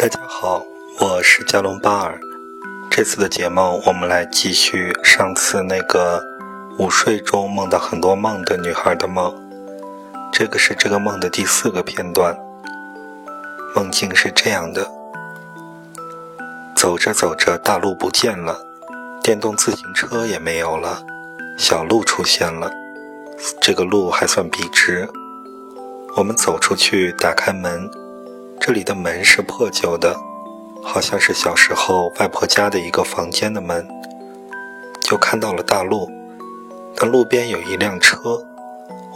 大家好，我是加隆巴尔。这次的节目，我们来继续上次那个午睡中梦到很多梦的女孩的梦。这个是这个梦的第四个片段。梦境是这样的：走着走着，大路不见了，电动自行车也没有了，小路出现了。这个路还算笔直。我们走出去，打开门，这里的门是破旧的，好像是小时候外婆家的一个房间的门。就看到了大路，但路边有一辆车。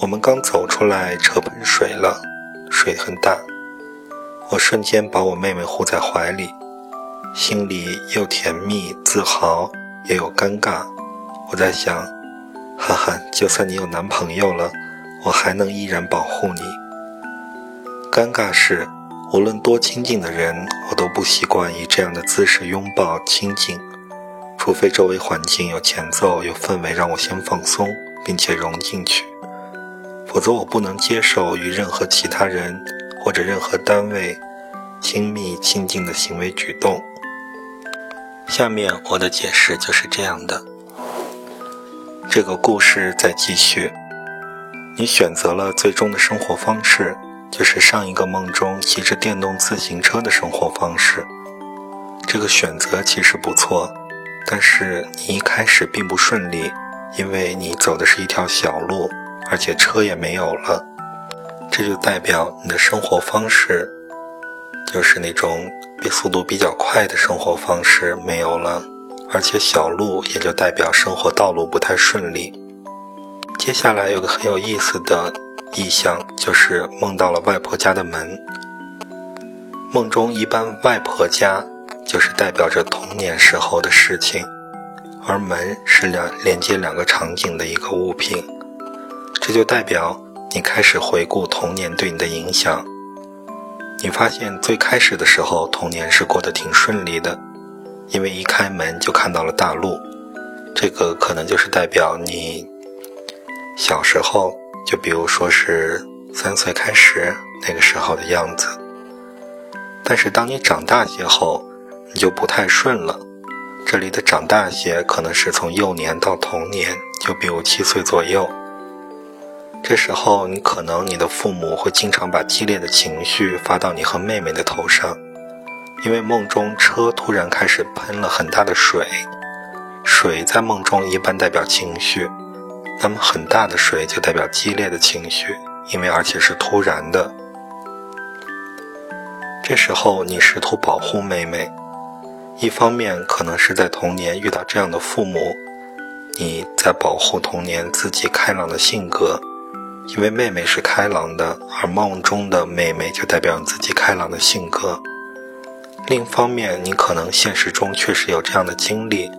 我们刚走出来，车喷水了，水很大。我瞬间把我妹妹护在怀里，心里又甜蜜、自豪，也有尴尬。我在想，哈哈，就算你有男朋友了，我还能依然保护你。尴尬是，无论多亲近的人，我都不习惯以这样的姿势拥抱亲近，除非周围环境有前奏、有氛围，让我先放松，并且融进去，否则我不能接受与任何其他人或者任何单位亲密亲近的行为举动。下面我的解释就是这样的。这个故事在继续，你选择了最终的生活方式。就是上一个梦中骑着电动自行车的生活方式，这个选择其实不错，但是你一开始并不顺利，因为你走的是一条小路，而且车也没有了，这就代表你的生活方式就是那种比速度比较快的生活方式没有了，而且小路也就代表生活道路不太顺利。接下来有个很有意思的。意象就是梦到了外婆家的门。梦中一般外婆家就是代表着童年时候的事情，而门是两连接两个场景的一个物品，这就代表你开始回顾童年对你的影响。你发现最开始的时候童年是过得挺顺利的，因为一开门就看到了大路，这个可能就是代表你小时候。就比如说是三岁开始那个时候的样子，但是当你长大些后，你就不太顺了。这里的长大些可能是从幼年到童年，就比如七岁左右。这时候你可能你的父母会经常把激烈的情绪发到你和妹妹的头上，因为梦中车突然开始喷了很大的水，水在梦中一般代表情绪。那么很大的水就代表激烈的情绪，因为而且是突然的。这时候你试图保护妹妹，一方面可能是在童年遇到这样的父母，你在保护童年自己开朗的性格，因为妹妹是开朗的，而梦中的妹妹就代表你自己开朗的性格。另一方面，你可能现实中确实有这样的经历。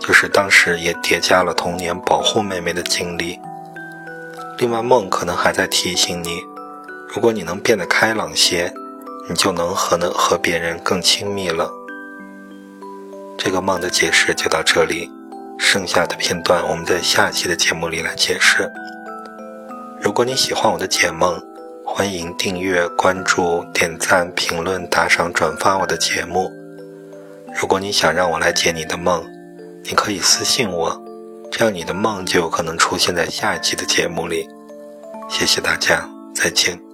就是当时也叠加了童年保护妹妹的经历。另外，梦可能还在提醒你，如果你能变得开朗些，你就能和能和别人更亲密了。这个梦的解释就到这里，剩下的片段我们在下期的节目里来解释。如果你喜欢我的解梦，欢迎订阅、关注、点赞、评论、打赏、转发我的节目。如果你想让我来解你的梦，你可以私信我，这样你的梦就有可能出现在下一期的节目里。谢谢大家，再见。